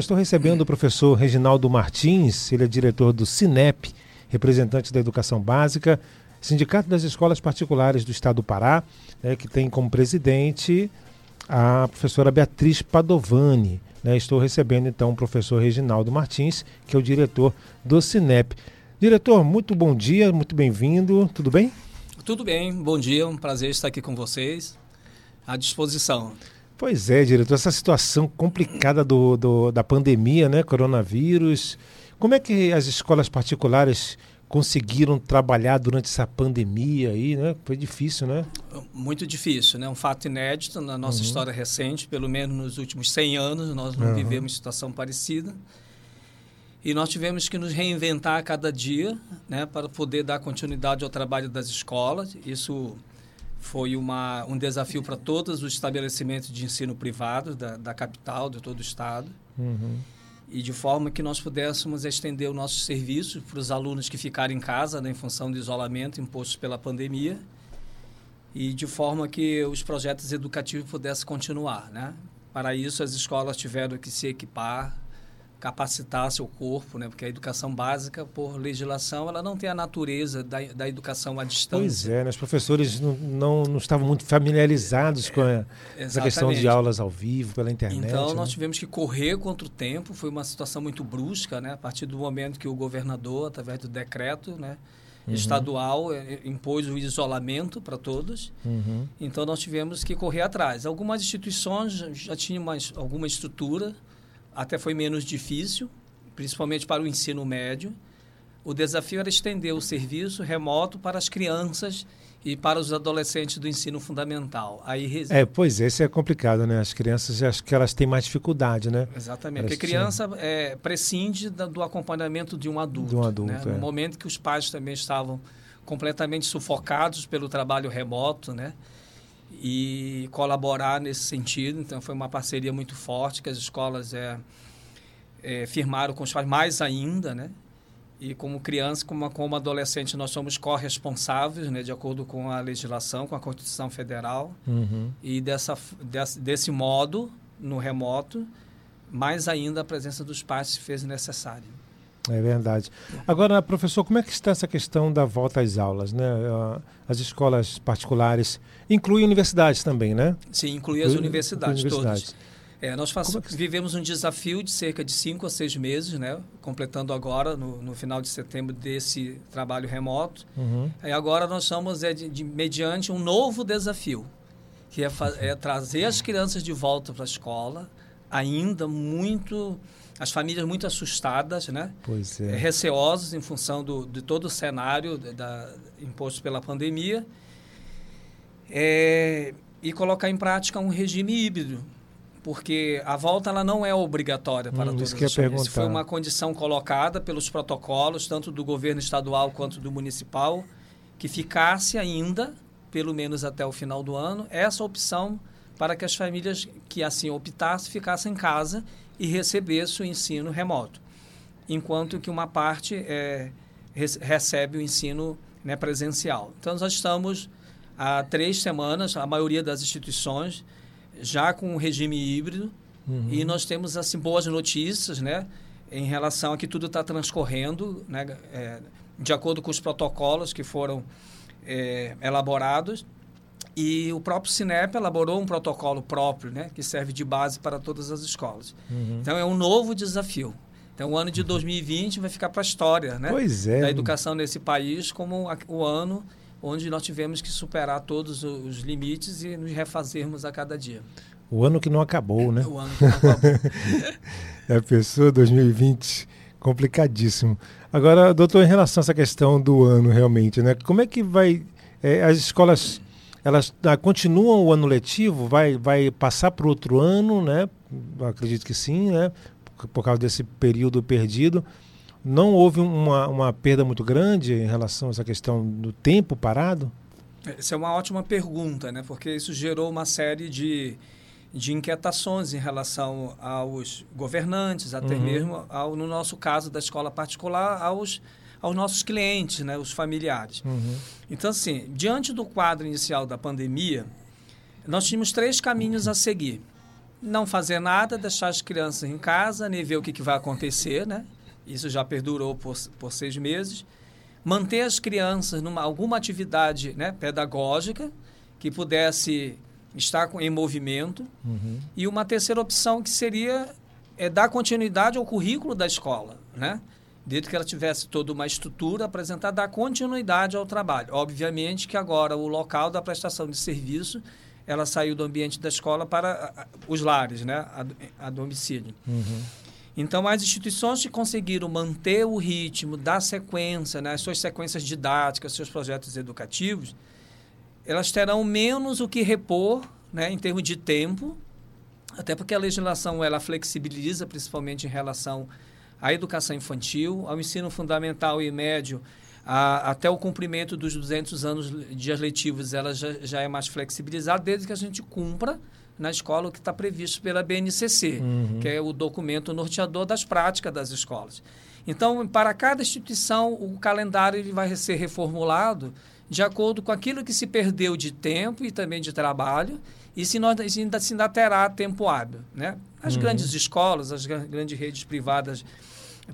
estou recebendo o professor Reginaldo Martins, ele é diretor do Cinep, representante da educação básica, Sindicato das Escolas Particulares do Estado do Pará, né, que tem como presidente a professora Beatriz Padovani. Né? Estou recebendo então o professor Reginaldo Martins, que é o diretor do Cinep. Diretor, muito bom dia, muito bem-vindo, tudo bem? Tudo bem, bom dia, um prazer estar aqui com vocês, à disposição. Pois é, diretor, essa situação complicada do, do, da pandemia, né, coronavírus, como é que as escolas particulares conseguiram trabalhar durante essa pandemia aí, né? Foi difícil, né? Muito difícil, né? Um fato inédito na nossa uhum. história recente, pelo menos nos últimos 100 anos, nós não uhum. vivemos situação parecida. E nós tivemos que nos reinventar a cada dia, né, para poder dar continuidade ao trabalho das escolas. Isso foi uma, um desafio para todos os estabelecimentos de ensino privado da, da capital, de todo o estado. Uhum. E de forma que nós pudéssemos estender o nosso serviço para os alunos que ficaram em casa, né, em função do isolamento imposto pela pandemia, e de forma que os projetos educativos pudessem continuar. Né? Para isso, as escolas tiveram que se equipar, capacitar seu corpo, né? Porque a educação básica, por legislação, ela não tem a natureza da, da educação à distância. Pois é, né? os professores não, não, não estavam muito familiarizados com a, essa questão de aulas ao vivo, pela internet. Então, né? nós tivemos que correr contra o tempo, foi uma situação muito brusca, né? A partir do momento que o governador, através do decreto, né? Uhum. estadual eh, impôs o isolamento para todos. Uhum. Então nós tivemos que correr atrás. Algumas instituições já tinham mais, alguma estrutura, até foi menos difícil, principalmente para o ensino médio. O desafio era estender o serviço remoto para as crianças e para os adolescentes do ensino fundamental. Aí É, pois isso é complicado, né? As crianças, acho que elas têm mais dificuldade, né? Exatamente, elas porque criança é, prescinde do acompanhamento de um adulto. De um adulto, né? é. No momento que os pais também estavam completamente sufocados pelo trabalho remoto, né? E colaborar nesse sentido. Então, foi uma parceria muito forte que as escolas é, é, firmaram com os pais, mais ainda, né? E como criança, como, como adolescente, nós somos corresponsáveis, né, de acordo com a legislação, com a Constituição Federal. Uhum. E dessa, desse, desse modo, no remoto, mais ainda a presença dos pais se fez necessária. É verdade. Agora, professor, como é que está essa questão da volta às aulas? Né? As escolas particulares incluem universidades também, né? Sim, inclui as universidades, universidades. todas. É, nós é que... vivemos um desafio de cerca de cinco a seis meses, né? completando agora, no, no final de setembro, desse trabalho remoto. Uhum. E agora nós estamos é, de, de, mediante um novo desafio, que é, é trazer as crianças de volta para a escola, ainda muito as famílias muito assustadas, né? Pois é. Receosas em função do, de todo o cenário da, imposto pela pandemia. É, e colocar em prática um regime híbrido, porque a volta ela não é obrigatória para hum, todas as famílias. Isso foi uma condição colocada pelos protocolos, tanto do governo estadual quanto do municipal, que ficasse ainda, pelo menos até o final do ano, essa opção para que as famílias que assim optassem ficassem em casa e recebesse o ensino remoto, enquanto que uma parte é, recebe o ensino né, presencial. Então, nós estamos há três semanas, a maioria das instituições, já com o regime híbrido, uhum. e nós temos assim boas notícias, né, em relação a que tudo está transcorrendo, né, é, de acordo com os protocolos que foram é, elaborados e o próprio Cinep elaborou um protocolo próprio, né, que serve de base para todas as escolas. Uhum. Então é um novo desafio. Então o ano de 2020 vai ficar para a história, né, pois é. da educação nesse país como o ano onde nós tivemos que superar todos os limites e nos refazermos a cada dia. O ano que não acabou, né? O ano que não acabou. a pessoa 2020 complicadíssimo. Agora, doutor, em relação a essa questão do ano realmente, né? Como é que vai é, as escolas elas ah, continuam o ano letivo, vai, vai passar para outro ano, né? Acredito que sim, né? Por, por causa desse período perdido. Não houve uma, uma perda muito grande em relação a essa questão do tempo parado? Essa é uma ótima pergunta, né? Porque isso gerou uma série de, de inquietações em relação aos governantes, até uhum. mesmo, ao, no nosso caso da escola particular, aos aos nossos clientes, né, os familiares. Uhum. Então, assim, diante do quadro inicial da pandemia, nós tínhamos três caminhos a seguir. não fazer nada, deixar as crianças em casa, nem ver o que, que vai acontecer, né? Isso já perdurou por, por seis meses. Manter as crianças numa alguma atividade né, pedagógica que pudesse estar em movimento. Uhum. E uma terceira opção que seria é, dar continuidade ao currículo da escola, né? Desde que ela tivesse toda uma estrutura apresentar, dar continuidade ao trabalho. Obviamente que agora o local da prestação de serviço ela saiu do ambiente da escola para os lares, né, a, a domicílio. Uhum. Então, as instituições que conseguiram manter o ritmo da sequência, né, as suas sequências didáticas, seus projetos educativos, elas terão menos o que repor né, em termos de tempo, até porque a legislação ela flexibiliza, principalmente em relação à educação infantil, ao ensino fundamental e médio, a, até o cumprimento dos 200 anos de dias letivos, ela já, já é mais flexibilizada, desde que a gente cumpra na escola o que está previsto pela BNCC, uhum. que é o documento norteador das práticas das escolas. Então, para cada instituição, o calendário ele vai ser reformulado de acordo com aquilo que se perdeu de tempo e também de trabalho, e se, nós, se ainda, se ainda terá tempo hábil. Né? As uhum. grandes escolas, as grandes redes privadas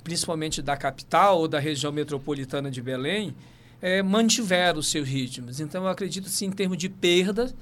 principalmente da capital ou da região metropolitana de Belém, é, mantiveram os seus ritmos. Então, eu acredito, sim, em termos de perda,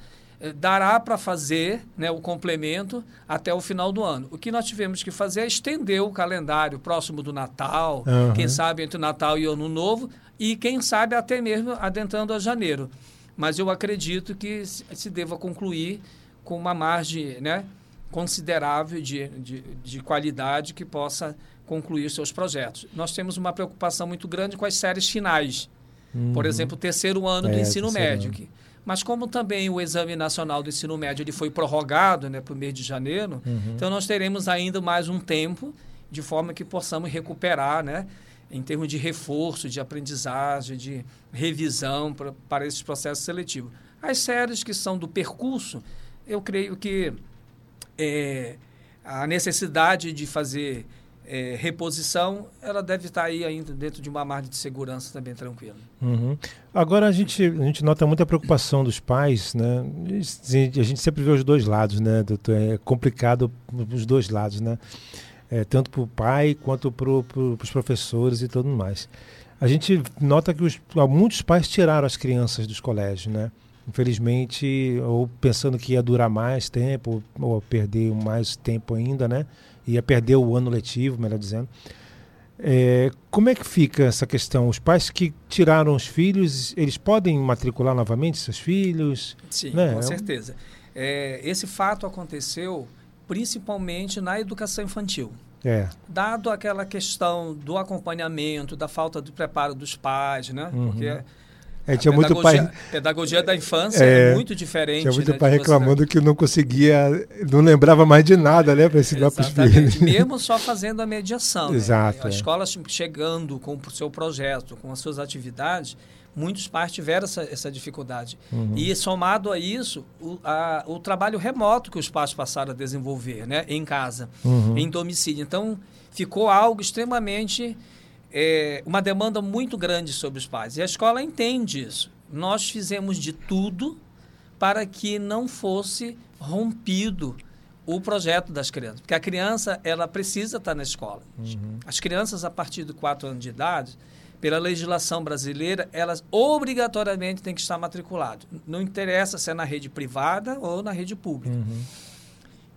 é, dará para fazer né, o complemento até o final do ano. O que nós tivemos que fazer é estender o calendário próximo do Natal, uhum. quem sabe entre o Natal e o Ano Novo, e quem sabe até mesmo adentrando a janeiro. Mas eu acredito que se deva concluir com uma margem né, considerável de, de, de qualidade que possa concluir seus projetos. Nós temos uma preocupação muito grande com as séries finais. Uhum. Por exemplo, o terceiro ano é, do ensino médio. Que, mas como também o Exame Nacional do Ensino Médio ele foi prorrogado né, para o mês de janeiro, uhum. então nós teremos ainda mais um tempo de forma que possamos recuperar, né, em termos de reforço, de aprendizagem, de revisão pra, para esses processos seletivos. As séries que são do percurso, eu creio que é, a necessidade de fazer é, reposição, ela deve estar aí ainda dentro de uma margem de segurança também tranquila. Uhum. Agora a gente, a gente nota muita preocupação dos pais, né? A gente sempre vê os dois lados, né, doutor? É complicado os dois lados, né? É, tanto para o pai quanto para pro, os professores e tudo mais. A gente nota que os, muitos pais tiraram as crianças dos colégios, né? Infelizmente, ou pensando que ia durar mais tempo, ou perder mais tempo ainda, né? ia perder o ano letivo, melhor dizendo. É, como é que fica essa questão? Os pais que tiraram os filhos, eles podem matricular novamente seus filhos? Sim, né? com certeza. É, esse fato aconteceu principalmente na educação infantil. É. Dado aquela questão do acompanhamento, da falta de preparo dos pais, né? Uhum. Porque é, tinha muito pai. pedagogia da infância é, é muito diferente. Tinha muito né, pai reclamando você... que não conseguia, não lembrava mais de nada, né, para ensinar para os filhos. Mesmo só fazendo a mediação. Exato. Né? A é. escola chegando com o seu projeto, com as suas atividades, muitos pais tiveram essa, essa dificuldade. Uhum. E somado a isso, o, a, o trabalho remoto que os pais passaram a desenvolver, né, em casa, uhum. em domicílio. Então, ficou algo extremamente é, uma demanda muito grande sobre os pais. E a escola entende isso. Nós fizemos de tudo para que não fosse rompido o projeto das crianças. Porque a criança, ela precisa estar na escola. Uhum. As crianças, a partir de 4 anos de idade, pela legislação brasileira, elas obrigatoriamente têm que estar matriculadas. Não interessa se é na rede privada ou na rede pública. Uhum.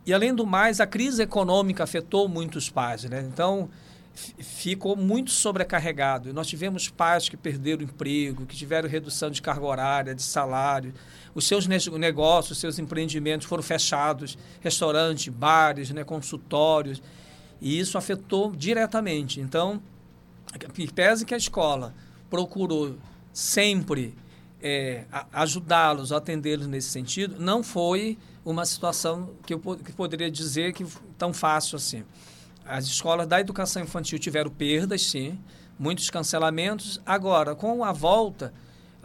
E, além do mais, a crise econômica afetou muitos pais. Né? Então, ficou muito sobrecarregado. Nós tivemos pais que perderam o emprego, que tiveram redução de carga horária, de salário. Os seus negócios, os seus empreendimentos foram fechados, restaurantes, bares, né, consultórios. E isso afetou diretamente. Então, pese que a escola procurou sempre é, ajudá-los, atendê-los nesse sentido, não foi uma situação que eu que poderia dizer que tão fácil assim. As escolas da educação infantil tiveram perdas, sim, muitos cancelamentos. Agora, com a volta,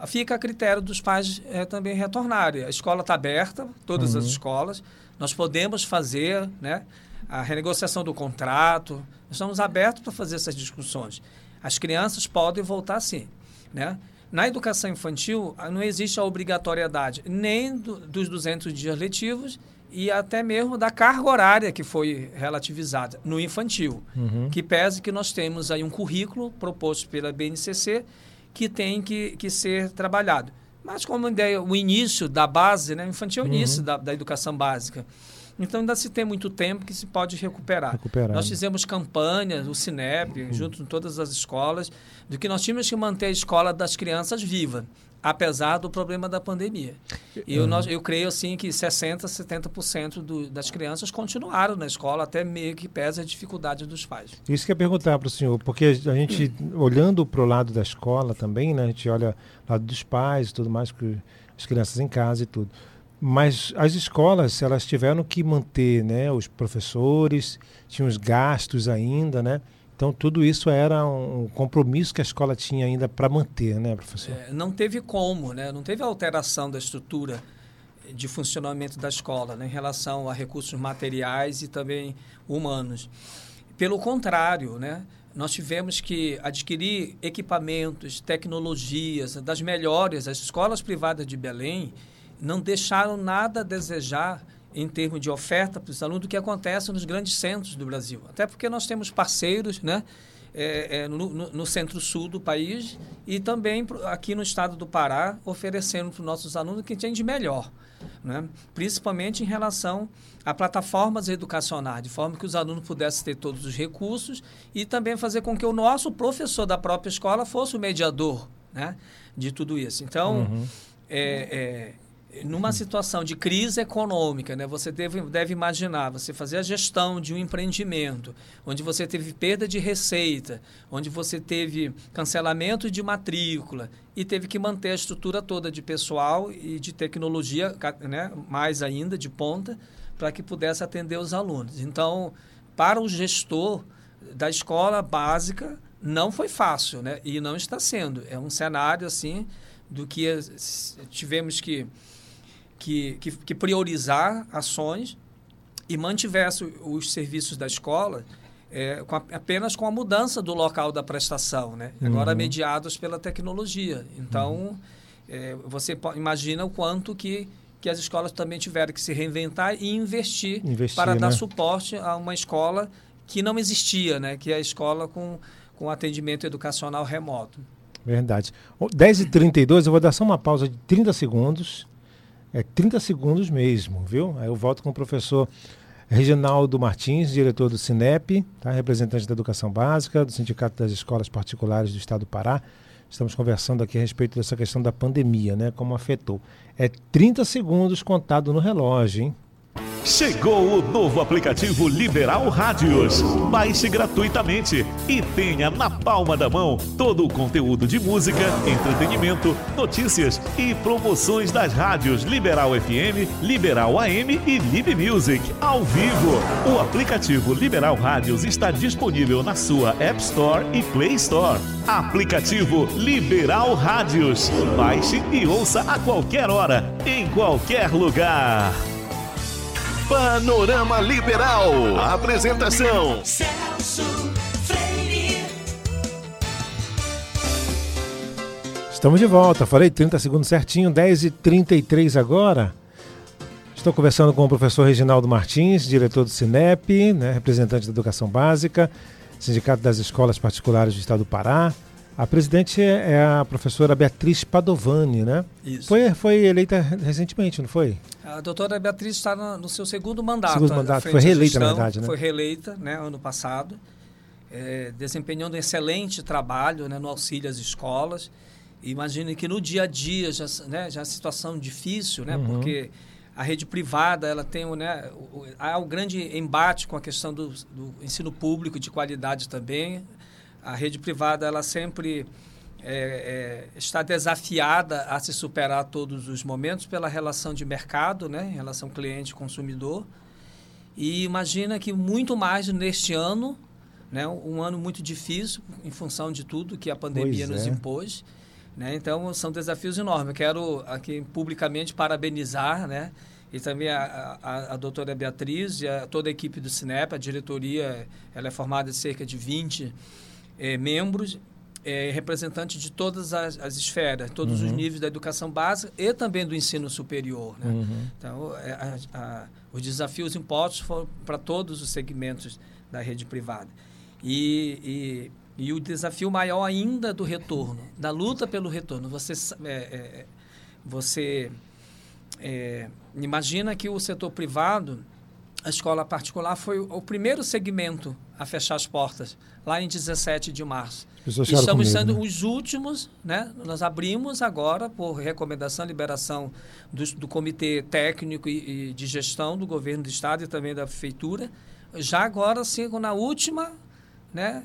fica a critério dos pais é, também retornarem. A escola está aberta, todas uhum. as escolas. Nós podemos fazer né, a renegociação do contrato. Estamos abertos para fazer essas discussões. As crianças podem voltar sim. Né? Na educação infantil, não existe a obrigatoriedade nem do, dos 200 dias letivos e até mesmo da carga horária que foi relativizada no infantil, uhum. que pese que nós temos aí um currículo proposto pela BNCC que tem que, que ser trabalhado. Mas como ideia, o início da base, né, infantil é o início uhum. da, da educação básica. Então ainda se tem muito tempo que se pode recuperar. recuperar nós né? fizemos campanhas, o Cinep, uhum. junto com todas as escolas, do que nós tínhamos que manter a escola das crianças viva apesar do problema da pandemia. E eu, nós, eu creio assim que 60%, 70% do, das crianças continuaram na escola, até meio que pesa a dificuldade dos pais. Isso que eu ia perguntar para o senhor, porque a gente, olhando para o lado da escola também, né, a gente olha o lado dos pais e tudo mais, as crianças em casa e tudo. Mas as escolas, elas tiveram que manter né, os professores, tinham os gastos ainda, né? Então, tudo isso era um compromisso que a escola tinha ainda para manter, né, professor? É, não teve como, né? não teve alteração da estrutura de funcionamento da escola né, em relação a recursos materiais e também humanos. Pelo contrário, né, nós tivemos que adquirir equipamentos, tecnologias das melhores. As escolas privadas de Belém não deixaram nada a desejar em termos de oferta para os alunos do que acontece nos grandes centros do Brasil. Até porque nós temos parceiros né, é, é, no, no centro-sul do país e também aqui no estado do Pará, oferecendo para os nossos alunos o que tem de melhor. Né? Principalmente em relação a plataformas educacionais, de forma que os alunos pudessem ter todos os recursos e também fazer com que o nosso professor da própria escola fosse o mediador né, de tudo isso. Então, uhum. é, é numa situação de crise econômica, né, você deve, deve imaginar, você fazer a gestão de um empreendimento, onde você teve perda de receita, onde você teve cancelamento de matrícula e teve que manter a estrutura toda de pessoal e de tecnologia, né, mais ainda, de ponta, para que pudesse atender os alunos. Então, para o gestor da escola básica, não foi fácil, né? E não está sendo. É um cenário, assim, do que tivemos que que, que, que priorizar ações e mantivesse os serviços da escola é, com a, apenas com a mudança do local da prestação, né? agora uhum. mediados pela tecnologia. Então, uhum. é, você imagina o quanto que, que as escolas também tiveram que se reinventar e investir, investir para né? dar suporte a uma escola que não existia, né? que é a escola com, com atendimento educacional remoto. Verdade. 10h32, eu vou dar só uma pausa de 30 segundos é 30 segundos mesmo, viu? Aí eu volto com o professor Reginaldo Martins, diretor do Cinep, tá? representante da educação básica, do Sindicato das Escolas Particulares do Estado do Pará. Estamos conversando aqui a respeito dessa questão da pandemia, né? Como afetou. É 30 segundos contado no relógio, hein? Chegou o novo aplicativo Liberal Rádios. Baixe gratuitamente e tenha na palma da mão todo o conteúdo de música, entretenimento, notícias e promoções das rádios Liberal FM, Liberal AM e Lib Music ao vivo. O aplicativo Liberal Rádios está disponível na sua App Store e Play Store. Aplicativo Liberal Rádios. Baixe e ouça a qualquer hora, em qualquer lugar. Panorama Liberal. Apresentação: Celso Freire. Estamos de volta. Falei 30 segundos certinho, 10 e 33 agora. Estou conversando com o professor Reginaldo Martins, diretor do Cinep, né, representante da Educação Básica, Sindicato das Escolas Particulares do Estado do Pará. A presidente é a professora Beatriz Padovani, né? Isso. Foi, foi eleita recentemente, não foi? A doutora Beatriz está no, no seu segundo mandato. Segundo mandato, foi reeleita, gestão, na verdade, né? Foi reeleita, né, ano passado, é, desempenhando um excelente trabalho né, no auxílio às escolas. Imagine que no dia a dia já, né, já é situação difícil, né? Uhum. Porque a rede privada ela tem né, há um grande embate com a questão do, do ensino público de qualidade também a rede privada ela sempre é, é, está desafiada a se superar todos os momentos pela relação de mercado, né, em relação cliente-consumidor. E imagina que muito mais neste ano, né, um ano muito difícil em função de tudo que a pandemia pois nos é. impôs. Né? Então, são desafios enormes. Eu quero aqui publicamente parabenizar né, e também a, a, a doutora Beatriz e a, toda a equipe do Cinep, a diretoria ela é formada de cerca de 20 é, membros é, representante de todas as, as esferas, todos uhum. os níveis da educação básica e também do ensino superior. Né? Uhum. Então, é, a, a, os desafios impostos foram para todos os segmentos da rede privada. E, e, e, o desafio maior ainda do retorno, da luta pelo retorno. Você, é, você imagina que o setor privado, a escola particular, foi o primeiro segmento a fechar as portas, lá em 17 de março. Estamos sendo né? os últimos, né? Nós abrimos agora, por recomendação, liberação do, do Comitê Técnico e, e, de Gestão do Governo do Estado e também da Prefeitura, já agora, sim, na última né,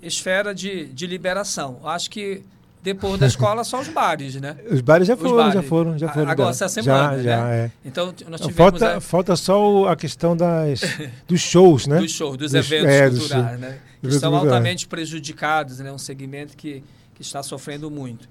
esfera de, de liberação. Acho que depois da escola, só os bares, né? Os bares já foram, bares. já foram, já foram. Agora, essa semana, já, né? é. Então, nós tivemos... Falta, a... falta só a questão das, dos shows, né? Dos shows, dos, dos eventos é, culturais, né? Que estão altamente prejudicados, né? Um segmento que, que está sofrendo muito.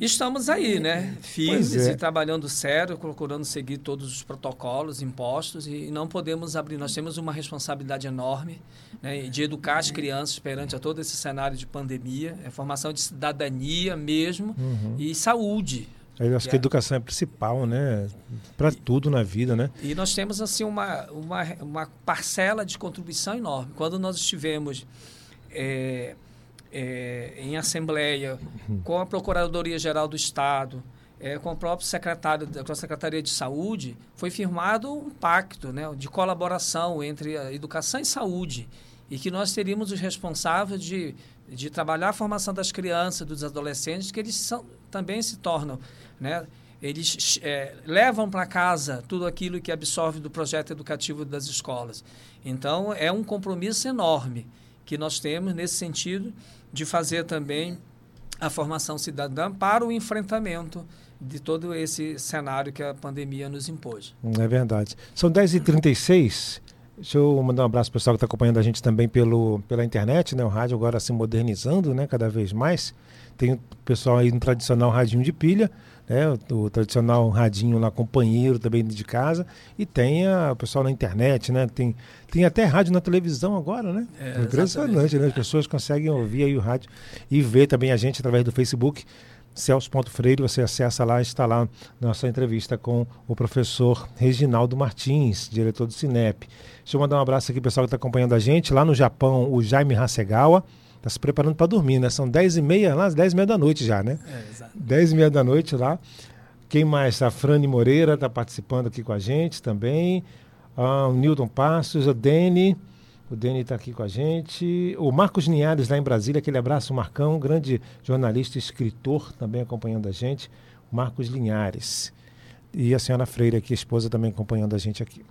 Estamos aí, né? Firmes é. e trabalhando sério, procurando seguir todos os protocolos impostos e não podemos abrir. Nós temos uma responsabilidade enorme né, de educar as crianças perante a todo esse cenário de pandemia, é formação de cidadania mesmo uhum. e saúde. Eu acho que a é educação é a principal, né? Para tudo na vida, né? E nós temos assim uma, uma, uma parcela de contribuição enorme. Quando nós estivemos é, é, em assembleia com a Procuradoria-Geral do Estado, é, com o próprio secretário, com a Secretaria de Saúde, foi firmado um pacto né, de colaboração entre a educação e saúde e que nós teríamos os responsáveis de, de trabalhar a formação das crianças, dos adolescentes, que eles são, também se tornam, né, eles é, levam para casa tudo aquilo que absorve do projeto educativo das escolas. Então, é um compromisso enorme que nós temos nesse sentido de fazer também a formação cidadã para o enfrentamento de todo esse cenário que a pandemia nos impôs. É verdade. São 10h36. Deixa eu mandar um abraço para o pessoal que está acompanhando a gente também pelo, pela internet, né? O rádio agora se modernizando, né? Cada vez mais. Tem o pessoal aí no tradicional radinho de pilha, né? O, o, tradicional radinho lá, companheiro também de casa. E tem a, o pessoal na internet, né? Tem, tem até rádio na televisão agora, né? É, Impressionante, né? As pessoas conseguem ouvir aí o rádio e ver também a gente através do Facebook. Celso.freire, você acessa lá, está lá nossa entrevista com o professor Reginaldo Martins, diretor do Cinep. Deixa eu mandar um abraço aqui, pessoal que está acompanhando a gente. Lá no Japão, o Jaime Hasegawa Está se preparando para dormir, né? São 10 e meia lá, 10 e meia da noite já, né? É, exato. 10 e meia da noite lá. Quem mais? A Frane Moreira está participando aqui com a gente também. Ah, o Newton Passos, o Dene. O Dene está aqui com a gente. O Marcos Linhares, lá em Brasília. Aquele abraço, Marcão. Grande jornalista e escritor também acompanhando a gente. Marcos Linhares. E a senhora Freire aqui, esposa, também acompanhando a gente aqui.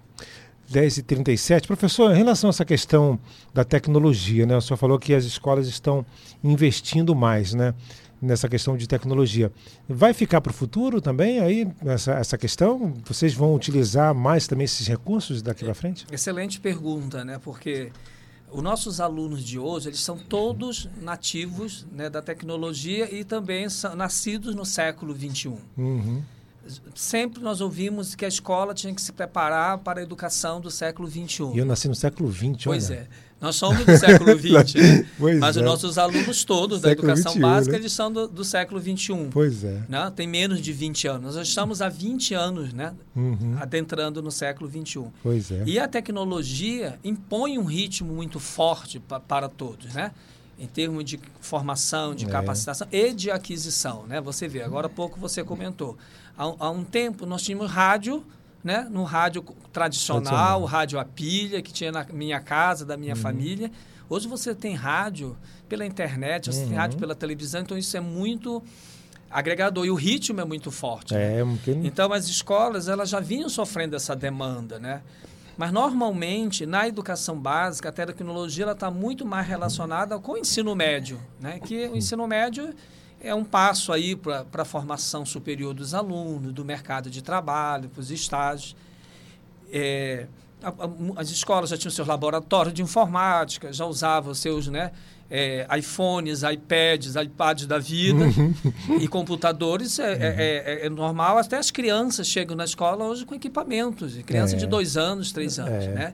10h37. Professor, em relação a essa questão da tecnologia, né? O senhor falou que as escolas estão investindo mais, né? Nessa questão de tecnologia. Vai ficar para o futuro também aí essa, essa questão? Vocês vão utilizar mais também esses recursos daqui para frente? Excelente pergunta, né? Porque os nossos alunos de hoje, eles são todos nativos né, da tecnologia e também são nascidos no século XXI. Uhum sempre nós ouvimos que a escola tinha que se preparar para a educação do século XXI. E eu nasci no século XX, Pois é. Nós somos do século XX, né? mas é. os nossos alunos todos da educação 21, básica, né? eles são do, do, século XXI. Pois é. Né? Tem menos de 20 anos. Nós estamos há 20 anos né? Uhum. adentrando no século XXI. Pois é. E a tecnologia impõe um ritmo muito forte pa, para todos, né? em termos de formação, de é. capacitação e de aquisição. Né? Você vê, agora há pouco você comentou. Há, há um tempo nós tínhamos rádio, né? no rádio tradicional, tradicional, rádio a pilha, que tinha na minha casa, da minha uhum. família. Hoje você tem rádio pela internet, você uhum. tem rádio uhum. pela televisão, então isso é muito agregador e o ritmo é muito forte. É, né? Então as escolas elas já vinham sofrendo essa demanda, né? Mas, normalmente, na educação básica, a tecnologia está muito mais relacionada com o ensino médio, né? que o ensino médio é um passo aí para a formação superior dos alunos, do mercado de trabalho, para os estágios. É, a, a, as escolas já tinham seus laboratórios de informática, já usavam seus né, é, iPhones, iPads, iPads da vida uhum. e computadores. É, é, uhum. é, é, normal, até as crianças chegam na escola hoje com equipamentos, criança de é. dois anos, três anos. Né?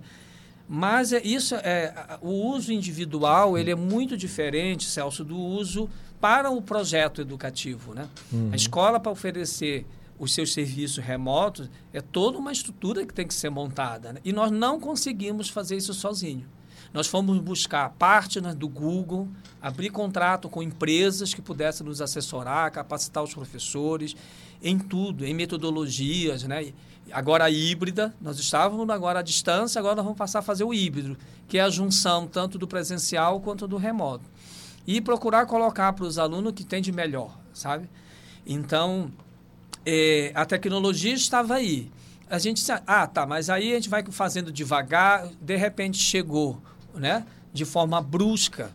Mas é, isso é o uso individual ele é muito diferente, Celso, do uso para o projeto educativo. Né? Uhum. A escola, para oferecer os seus serviços remotos, é toda uma estrutura que tem que ser montada. Né? E nós não conseguimos fazer isso sozinho. Nós fomos buscar partners do Google, abrir contrato com empresas que pudessem nos assessorar, capacitar os professores em tudo, em metodologias, né? Agora híbrida, nós estávamos agora à distância, agora nós vamos passar a fazer o híbrido, que é a junção tanto do presencial quanto do remoto. E procurar colocar para os alunos o que tem de melhor, sabe? Então, é, a tecnologia estava aí. A gente ah, tá, mas aí a gente vai fazendo devagar, de repente chegou, né? De forma brusca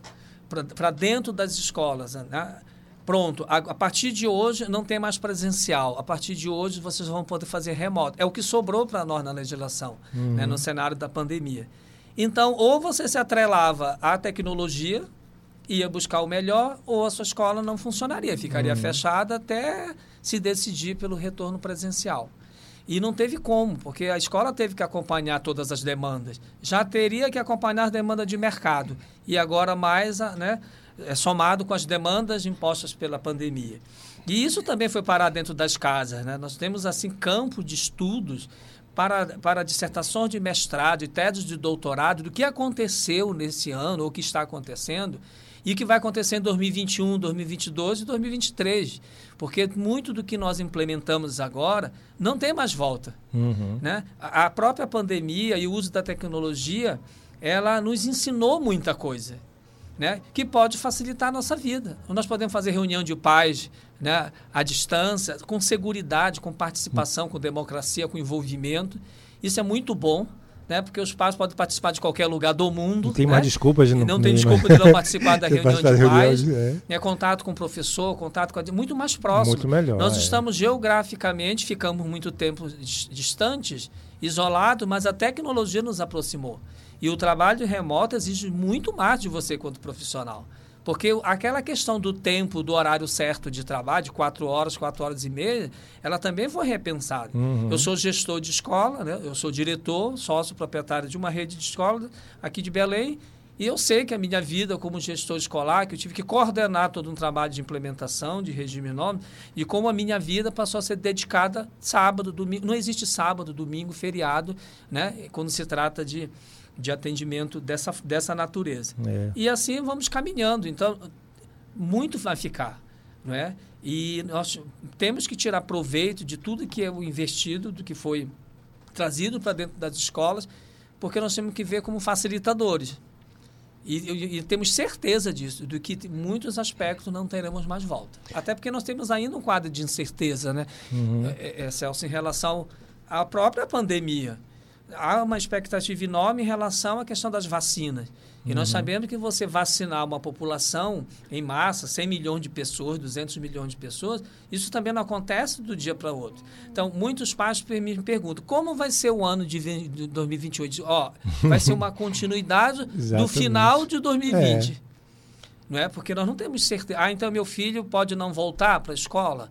para dentro das escolas, né? Pronto, a, a, partir de hoje não tem mais presencial. A partir de hoje vocês vão poder fazer remoto. É o que sobrou para nós na legislação, uhum. né, no cenário da pandemia. Então, ou você se atrelava à tecnologia, ia buscar o melhor, ou a sua escola não funcionaria, ficaria uhum. fechada até se decidir pelo retorno presencial. E não teve como, porque a escola teve que acompanhar todas as demandas. Já teria que acompanhar as demandas de mercado. E agora mais, né, é somado com as demandas impostas pela pandemia. E isso também foi parar dentro das casas. Né? Nós temos, assim, campo de estudos para, para dissertações de mestrado e teses de doutorado do que aconteceu nesse ano ou o que está acontecendo e que vai acontecer em 2021, 2022 e 2023. Porque muito do que nós implementamos agora não tem mais volta. Uhum. Né? A própria pandemia e o uso da tecnologia, ela nos ensinou muita coisa. Né, que pode facilitar a nossa vida. Nós podemos fazer reunião de pais né, à distância, com segurança, com participação, com democracia, com envolvimento. Isso é muito bom né? Porque os pais podem participar de qualquer lugar do mundo. Não tem né? mais desculpas de não. Não tem desculpa de não participar da reunião de pais. É. Né? Contato com o professor, contato com a... muito mais próximo. Muito melhor. Nós é. estamos geograficamente, ficamos muito tempo distantes, isolados, mas a tecnologia nos aproximou. E o trabalho remoto exige muito mais de você quanto profissional. Porque aquela questão do tempo, do horário certo de trabalho, de quatro horas, quatro horas e meia, ela também foi repensada. Uhum. Eu sou gestor de escola, né? eu sou diretor, sócio proprietário de uma rede de escola aqui de Belém, e eu sei que a minha vida como gestor escolar, que eu tive que coordenar todo um trabalho de implementação de regime nome, e como a minha vida passou a ser dedicada sábado, domingo. Não existe sábado, domingo, feriado, né? quando se trata de de atendimento dessa, dessa natureza. É. E assim vamos caminhando. Então, muito vai ficar. Não é? E nós temos que tirar proveito de tudo que é investido, do que foi trazido para dentro das escolas, porque nós temos que ver como facilitadores. E, e, e, temos certeza disso, do que muitos aspectos não teremos mais volta. Até porque nós temos ainda um quadro de incerteza, né, uhum. é, é, Celso, em relação à própria pandemia há uma expectativa enorme em relação à questão das vacinas. E uhum. nós sabemos que você vacinar uma população em massa, 100 milhões de pessoas, 200 milhões de pessoas, isso também não acontece do dia para o outro. Então, muitos pais me perguntam, como vai ser o ano de 2028? Ó, oh, vai ser uma continuidade do final de 2020. É. Não é? Porque nós não temos certeza. Ah, então meu filho pode não voltar para a escola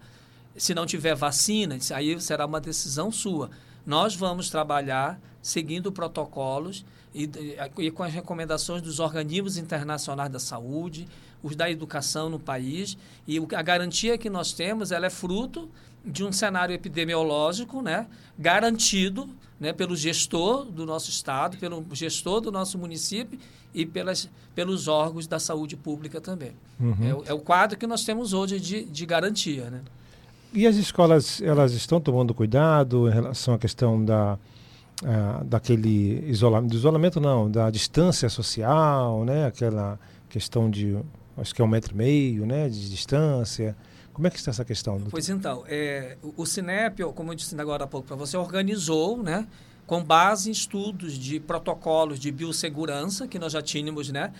se não tiver vacina? Aí será uma decisão sua. Nós vamos trabalhar seguindo protocolos e, e, com as recomendações dos organismos internacionais da saúde, os da educação no país. E a garantia que nós temos ela é fruto de um cenário epidemiológico né, garantido né, pelo gestor do nosso estado, pelo gestor do nosso município e pelas, pelos órgãos da saúde pública também. Uhum. É, é, o quadro que nós temos hoje de, de garantia. Né? E as escolas elas estão tomando cuidado em relação à questão da, ah, daquele isolamento, isolamento não, da distância social, né? Aquela questão de, acho que é um metro e meio, né? De distância. Como é que está essa questão? Pois então, é, o Cinep, como eu disse agora há pouco para você, organizou, né? Com base em estudos de protocolos de biossegurança que nós já tínhamos, né?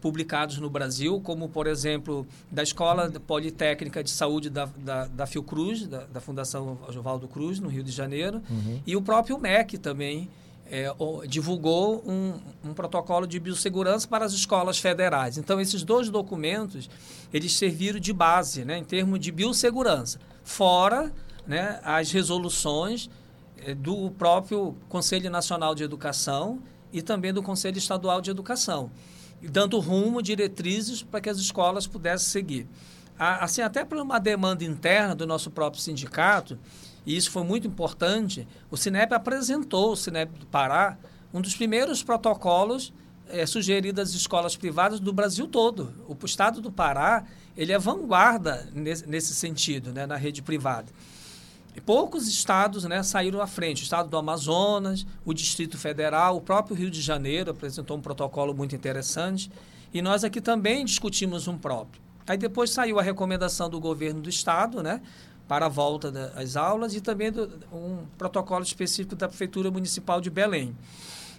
Publicados no Brasil, como, por exemplo, da Escola Politécnica de Saúde da, da, da Fiocruz, da, da Fundação Oswaldo Cruz, no Rio de Janeiro, uhum. e o próprio MEC também é, divulgou um, um, protocolo de biossegurança para as escolas federais. Então, esses dois documentos, eles serviram de base, né, em termos de biossegurança, fora né, as resoluções é, do próprio Conselho Nacional de Educação e também do Conselho Estadual de Educação, dando rumo, diretrizes para que as escolas pudessem seguir. Assim, até por uma demanda interna do nosso próprio sindicato, e isso foi muito importante, o Sinep apresentou, o Sinep do Pará, um dos primeiros protocolos é, às escolas privadas do Brasil todo. O Estado do Pará ele é vanguarda nesse, nesse sentido, né, na rede privada. Poucos estados né, saíram à frente. O estado do Amazonas, o Distrito Federal, o próprio Rio de Janeiro apresentou um protocolo muito interessante. E nós aqui também discutimos um próprio. Aí depois saiu a recomendação do governo do estado, né, para a volta das aulas e também do, um protocolo específico da Prefeitura Municipal de Belém.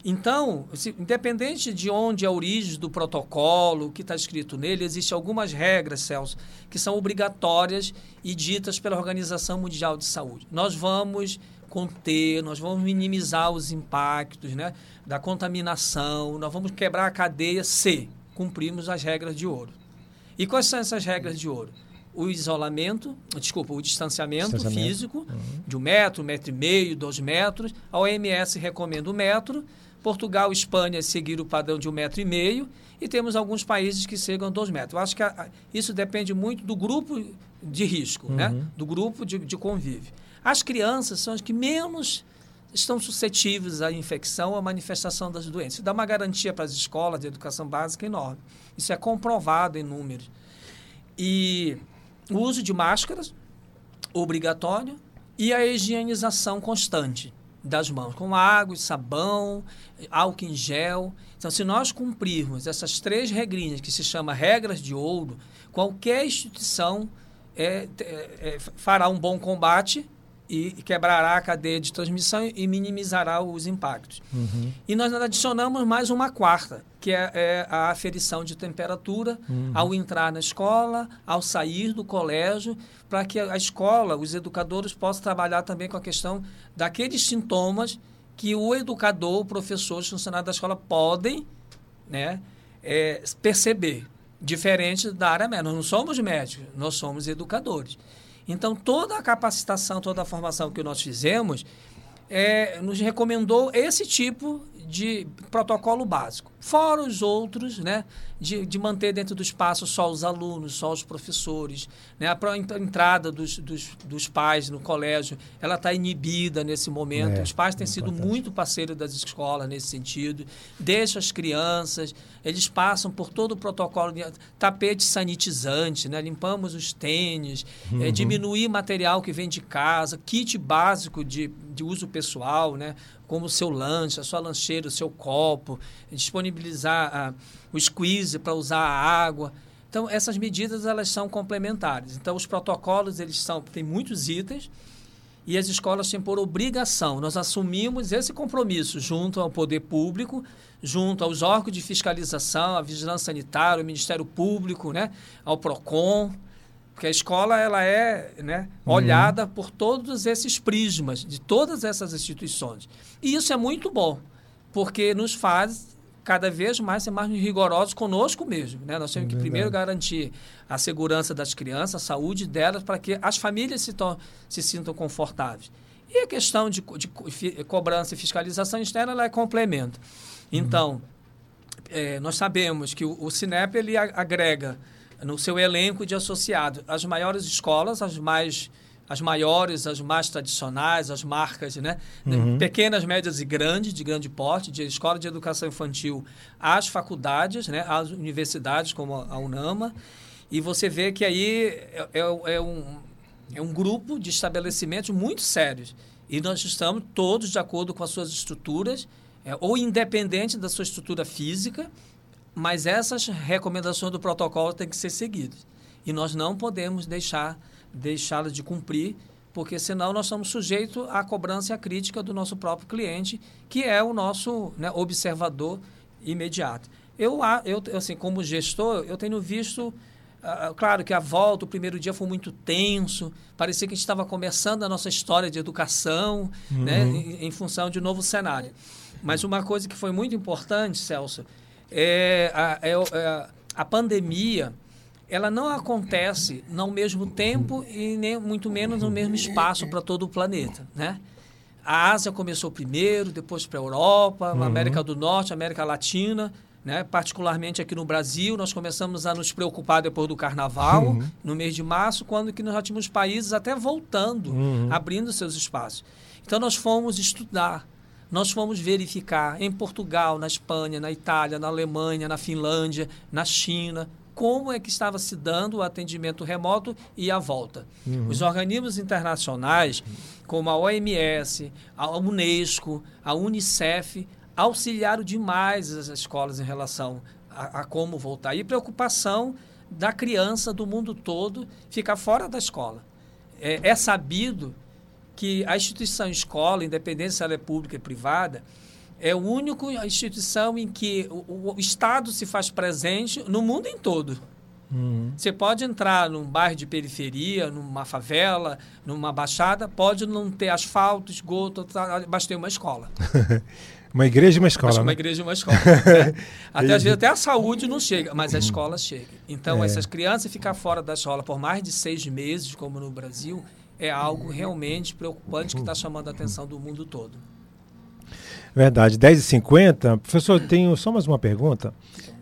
Então, se, independente de onde é a origem do protocolo, o que está escrito nele, existem algumas regras, Celso, que são obrigatórias e ditas pela Organização Mundial de Saúde. Nós vamos conter, nós vamos minimizar os impactos né, da contaminação, nós vamos quebrar a cadeia se cumprirmos as regras de ouro. E quais são essas regras de ouro? O isolamento, desculpa, o distanciamento, distanciamento. físico uhum. de um metro, um metro e meio, dois metros. A OMS recomenda um metro. Portugal e Espanha seguiram o padrão de um metro e meio e temos alguns países que chegam a dois metros. Eu acho que a, isso depende muito do grupo de risco, né? uhum. né? do grupo de, de convívio. As crianças são as que menos estão suscetíveis à infecção, à manifestação das doenças. Isso dá uma garantia para as escolas de educação básica enorme. Isso é comprovado em números. E o uso de máscaras, obrigatório, e a higienização constante das mãos, com água sabão, álcool em gel. Então, se nós cumprirmos essas três regrinhas, que se chama regras de ouro, qualquer instituição é, é, é, fará um bom combate e quebrará a cadeia de transmissão e minimizará os impactos. Uhum. E nós adicionamos mais uma quarta, que é, é a aferição de temperatura uhum. ao entrar na escola, ao sair do colégio, para que a escola, os educadores possam trabalhar também com a questão daqueles sintomas que o educador, o professor, os funcionários da escola podem né, é, perceber, diferente da área médica. Nós não somos médicos, nós somos educadores. Então, toda a capacitação, toda a formação que nós fizemos é, nos recomendou esse tipo de protocolo básico. Fora os outros, né, de, de manter dentro do espaço só os alunos, só os professores. Né, a entrada dos, dos, dos pais no colégio, ela está inibida nesse momento. É, Os pais têm sido muito parceiros das escolas nesse sentido. Deixa as crianças, eles passam por todo o protocolo de tapete sanitizante, né, limpamos os tênis, é, uhum. é, diminuir material que vem de casa, kit básico de, de uso pessoal, né, como o seu lanche, a sua lancheira, o seu copo, disponibilizar a, o squeeze para usar a água. Então, essas medidas elas são complementares. Então, os protocolos eles são têm muitos itens e as escolas têm por obrigação. Nós assumimos esse compromisso junto ao poder público, junto aos órgãos de fiscalização, à vigilância sanitária, ao Ministério Público, né, ao Procon. Porque a escola ela é né, uhum. olhada por todos esses prismas, de todas essas instituições. E isso é muito bom, porque nos faz cada vez mais ser mais rigorosos conosco mesmo. Né? Nós temos que primeiro garantir a segurança das crianças, a saúde delas, para que as famílias se, se sintam confortáveis. E a questão de, de, de cobrança e fiscalização externa ela é complemento. Uhum. Então, uhum. é, nós sabemos que o, o Cinep ele agrega no seu elenco de associados as maiores escolas, as mais as maiores, as mais tradicionais, as marcas, né? Uhum. Pequenas, médias e grandes, de grande porte, de escola de educação infantil às faculdades, né? às universidades, como a UNAMA. E você vê que aí é, é, é um, é um grupo de estabelecimentos muito sérios. E nós estamos todos de acordo com as suas estruturas, é, ou independente da sua estrutura física, mas essas recomendações do protocolo têm que ser seguidas. E nós não podemos deixar deixá-las de cumprir, porque senão nós estamos sujeitos à cobrança e à crítica do nosso próprio cliente, que é o nosso né, observador imediato. Eu, eu, assim, como gestor, eu tenho visto Uh, claro que a volta, o primeiro dia foi muito tenso, parecia que a gente estava começando a nossa história de educação, né, uhum. né, em, em, função de um novo cenário. Mas uma coisa que foi muito importante, Celso, é a, é, é a pandemia ela não acontece no mesmo tempo e nem muito menos no mesmo espaço para todo o planeta, né? A Ásia começou primeiro, depois para a Europa, uhum. América do Norte, América Latina. Né? Particularmente aqui no Brasil, nós começamos a nos preocupar depois do Carnaval, uhum. no mês de março, quando que nós já tínhamos países até voltando, uhum. abrindo seus espaços. Então nós fomos estudar, nós fomos verificar em Portugal, na Espanha, na Itália, na Alemanha, na Finlândia, na China, como é que estava se dando o atendimento remoto e a volta. Uhum. Os organismos internacionais, como a OMS, a Unesco, a Unicef, auxiliaram demais as escolas em relação a, a como voltar. E preocupação da criança do mundo todo ficar fora da escola. É, é sabido que a instituição escola, independente se ela é pública ou privada, é a única instituição em que o, o Estado se faz presente no mundo em todo. Uhum. Você pode entrar num bairro de periferia, numa favela, numa baixada, pode não ter asfalto, esgoto, mas tem uma escola. Uma igreja e uma escola. Mas uma né? igreja e uma escola. né? Até às vezes até a saúde não chega, mas a escola chega. Então, é. essas crianças ficar fora da escola por mais de seis meses, como no Brasil, é algo realmente preocupante que está chamando a atenção do mundo todo. Verdade. 10h50. Professor, tenho só mais uma pergunta.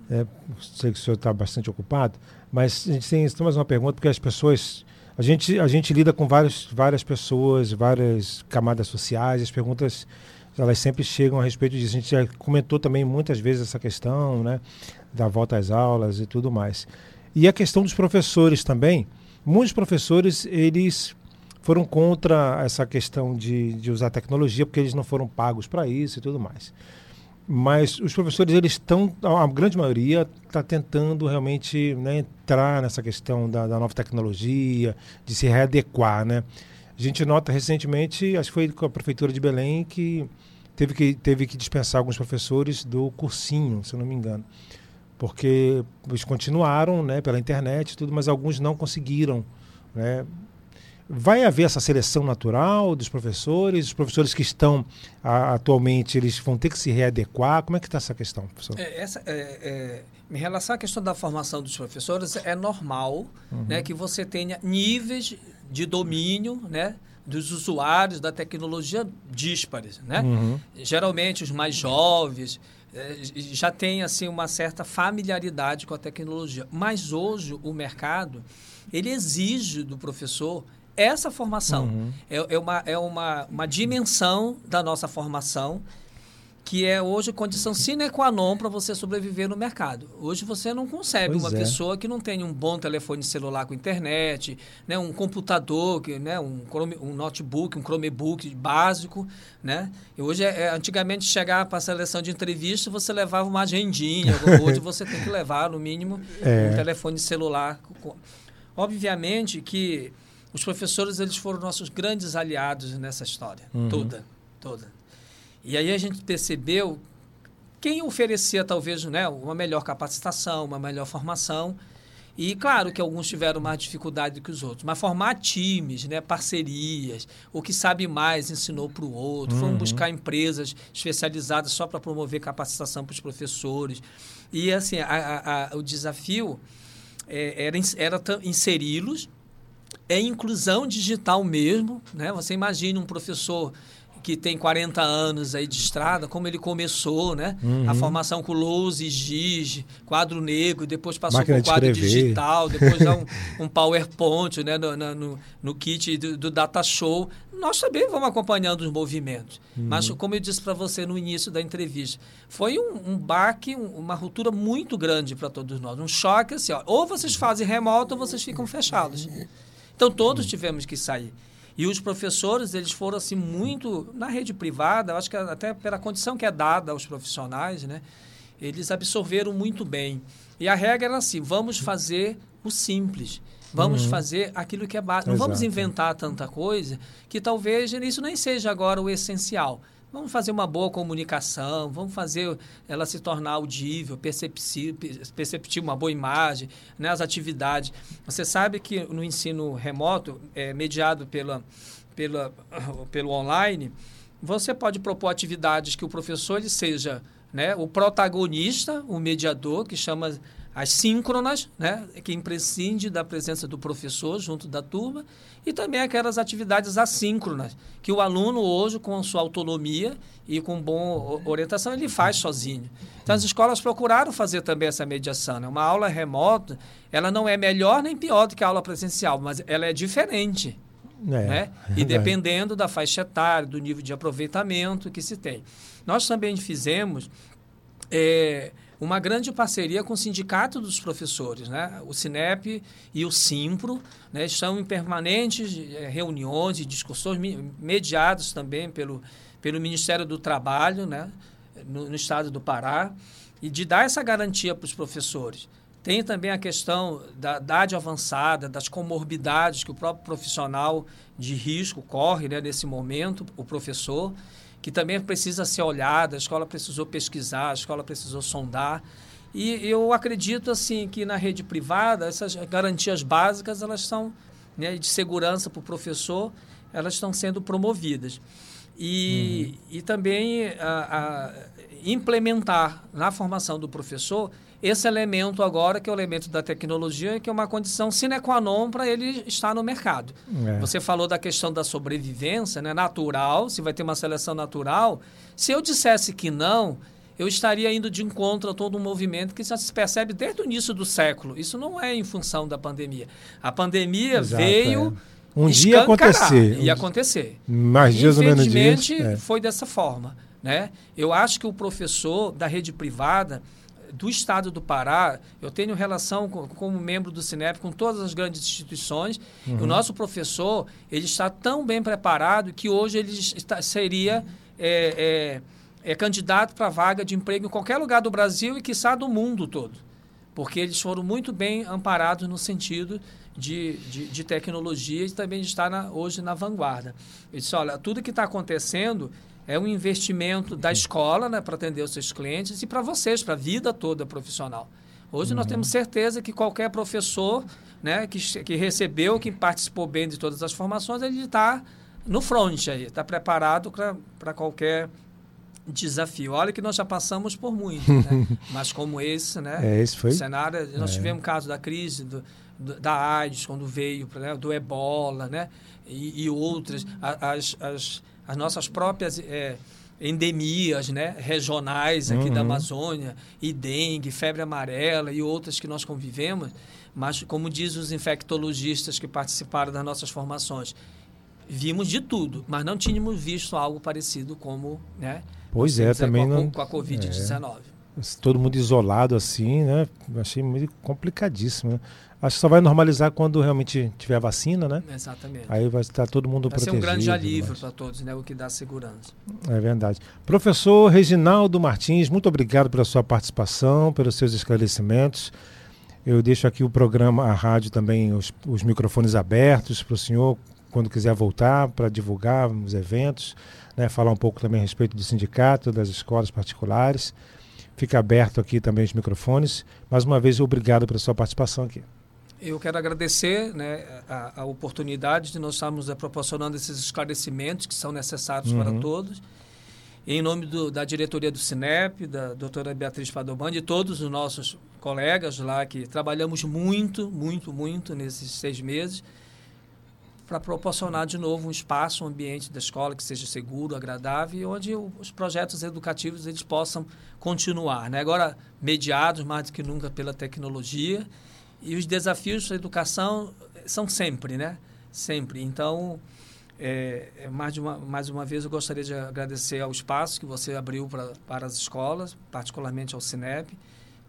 É, sei que o senhor está bastante ocupado, mas a gente tem só mais uma pergunta, porque as pessoas. A gente, a gente lida com várias, várias pessoas, várias camadas sociais, as perguntas elas sempre chegam a respeito disso. A gente já comentou também muitas vezes essa questão, né, da volta às aulas e tudo mais. E a questão dos professores também. Muitos professores, eles foram contra essa questão de, de usar tecnologia porque eles não foram pagos para isso e tudo mais. Mas os professores, eles estão, a grande maioria está tentando realmente né, entrar nessa questão da, da nova tecnologia, de se readequar, né? A gente nota recentemente, acho que foi com a Prefeitura de Belém, que teve que, teve que dispensar alguns professores do cursinho, se eu não me engano. Porque eles continuaram né, pela internet tudo, mas alguns não conseguiram. Né? Vai haver essa seleção natural dos professores? Os professores que estão a, atualmente, eles vão ter que se readequar? Como é que está essa questão, professor? É, essa, é, é, em relação à questão da formação dos professores, é normal uhum. né, que você tenha níveis de domínio, né? dos usuários da tecnologia díspares, né? Uhum. Geralmente os mais jovens eh, já têm assim uma certa familiaridade com a tecnologia, mas hoje o mercado ele exige do professor essa formação. Uhum. É, é, uma, é uma, uma dimensão da nossa formação que é hoje condição sine qua non para você sobreviver no mercado. Hoje você não consegue pois uma é. pessoa que não tenha um bom telefone celular com internet, né, um computador, que, né, um, Chrome, um notebook, um Chromebook básico. Né? E hoje, é, é antigamente, chegar para a seleção de entrevista, você levava uma agendinha. hoje você tem que levar, no mínimo, é. um telefone celular. Obviamente que os professores eles foram nossos grandes aliados nessa história, uhum. toda, toda. E aí a gente percebeu quem oferecia talvez né, uma melhor capacitação, uma melhor formação. E claro que alguns tiveram mais dificuldade que os outros, mas formar times, né, parcerias, o que sabe mais ensinou para o outro, uhum. foram buscar empresas especializadas só para promover capacitação para os professores. E assim, a, a, o desafio é, era, era inseri-los, é inclusão digital mesmo. Né? Você imagina um professor que tem 40 anos aí de estrada, como ele começou, né? Uhum. A formação com lousa e giz, quadro negro, depois passou Máquina por quadro digital, depois já um, um PowerPoint, né? No, no, no kit do, do, Data Show. Nós também vamos acompanhando os movimentos. Uhum. Mas, como eu disse para você no início da entrevista, foi um, um baque, um, uma ruptura muito grande para todos nós. Um choque assim, ó, ou vocês fazem remoto ou vocês ficam fechados. Então, todos tivemos que sair. E os professores, eles foram assim muito na rede privada, acho que até pela condição que é dada aos profissionais, né? Eles absorveram muito bem. E a regra era assim: vamos fazer o simples. Vamos uhum. fazer aquilo que é básico. Não vamos inventar tanta coisa que talvez isso nem seja agora o essencial. Vamos fazer uma boa comunicação, vamos fazer ela se tornar audível, perceptível, uma boa imagem, né, as atividades. Você sabe que no ensino remoto, é, mediado pela, pela, pelo online, você pode propor atividades que o professor ele seja né, o protagonista, o mediador, que chama as síncronas, né, que imprescinde da presença do professor junto da turma, e também aquelas atividades assíncronas, que o aluno hoje, com sua autonomia e com boa orientação, ele faz sozinho. Então, as escolas procuraram fazer também essa mediação. Né? Uma aula remota, ela não é melhor nem pior do que a aula presencial, mas ela é diferente. É, né? E dependendo da faixa etária, do nível de aproveitamento que se tem. Nós também fizemos... É, uma grande parceria com o Sindicato dos Professores, né? o Sinep e o Simpro, né? estão em permanentes é, reuniões e discussões mediados também pelo, pelo Ministério do Trabalho, né? no, no estado do Pará, e de dar essa garantia para os professores. Tem também a questão da idade avançada, das comorbidades que o próprio profissional de risco corre né, nesse momento, o professor que também precisa ser olhada, a escola precisou pesquisar, a escola precisou sondar. E eu acredito assim que na rede privada essas garantias básicas elas são né, de segurança para o professor elas estão sendo promovidas e, uhum. e também a, a implementar na formação do professor esse elemento agora, que é o elemento da tecnologia, que é uma condição sine qua non para ele estar no mercado. É. Você falou da questão da sobrevivência né, natural, se vai ter uma seleção natural. Se eu dissesse que não, eu estaria indo de encontro a todo um movimento que já se percebe desde o início do século. Isso não é em função da pandemia. A pandemia Exato, veio... É. Um dia acontecer. Ia acontecer. Mais dias ou menos dias. É. foi dessa forma. Né? Eu acho que o professor da rede privada do Estado do Pará, eu tenho relação com, como membro do Cinep com todas as grandes instituições. Uhum. O nosso professor ele está tão bem preparado que hoje ele está, seria é, é, é candidato para vaga de emprego em qualquer lugar do Brasil e, quiçá, do mundo todo. Porque eles foram muito bem amparados no sentido de, de, de tecnologia e também de estar na, hoje na vanguarda. Ele disse, olha, tudo que está acontecendo é um investimento da escola né, para atender os seus clientes e para vocês, para a vida toda profissional. Hoje uhum. nós temos certeza que qualquer professor né, que, que recebeu, que participou bem de todas as formações, ele está no front aí, está preparado para qualquer desafio. Olha que nós já passamos por muito, né? mas como esse, né? É, esse foi? cenário, nós é. tivemos caso da crise do, do, da AIDS, quando veio, né? do ebola, né? E, e outras, as, as as nossas próprias é, endemias né, regionais aqui uhum. da Amazônia, e dengue, febre amarela e outras que nós convivemos, mas como diz os infectologistas que participaram das nossas formações, vimos de tudo, mas não tínhamos visto algo parecido como, né? Pois é, também com a, não. Com a Covid-19. É. Todo mundo isolado assim, né? Achei meio complicadíssimo. Né? Acho que só vai normalizar quando realmente tiver vacina, né? Exatamente. Aí vai estar todo mundo vai protegido. Vai ser um grande alívio para todos, né? O que dá segurança. É verdade. Professor Reginaldo Martins, muito obrigado pela sua participação, pelos seus esclarecimentos. Eu deixo aqui o programa, a rádio também, os, os microfones abertos para o senhor, quando quiser voltar, para divulgar os eventos, né? falar um pouco também a respeito do sindicato, das escolas particulares. Fica aberto aqui também os microfones. Mais uma vez, obrigado pela sua participação aqui. Eu quero agradecer né, a, a, oportunidade de nós estarmos é, proporcionando esses esclarecimentos que são necessários uhum. para todos. Em nome do, da diretoria do Cinep, da doutora Beatriz Padoban, de todos os nossos colegas lá que trabalhamos muito, muito, muito nesses seis meses para proporcionar de novo um espaço, um ambiente da escola que seja seguro, agradável onde os projetos educativos eles possam continuar. Né? Agora, mediados mais do que nunca pela tecnologia e os desafios da educação são sempre, né? Sempre. Então, é, é, mais, uma, mais uma vez, eu gostaria de agradecer ao espaço que você abriu pra, para as escolas, particularmente ao Cinep,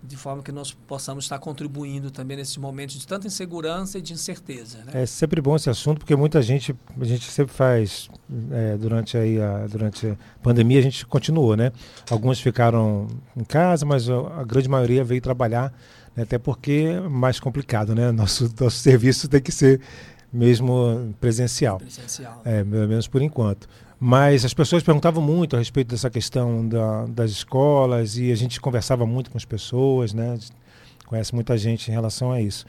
de forma que nós possamos estar contribuindo também nesses momentos de tanta insegurança e de incerteza. Né? É sempre bom esse assunto, porque muita gente, a gente sempre faz, é, durante, aí a, durante a pandemia, a gente continuou, né? Alguns ficaram em casa, mas a grande maioria veio trabalhar né? até porque é mais complicado, né? Nosso, nosso serviço tem que ser mesmo presencial. Presencial. É, pelo menos por enquanto. Mas as pessoas perguntavam muito a respeito dessa questão da, das escolas e a gente conversava muito com as pessoas, né? Conhece muita gente em relação a isso.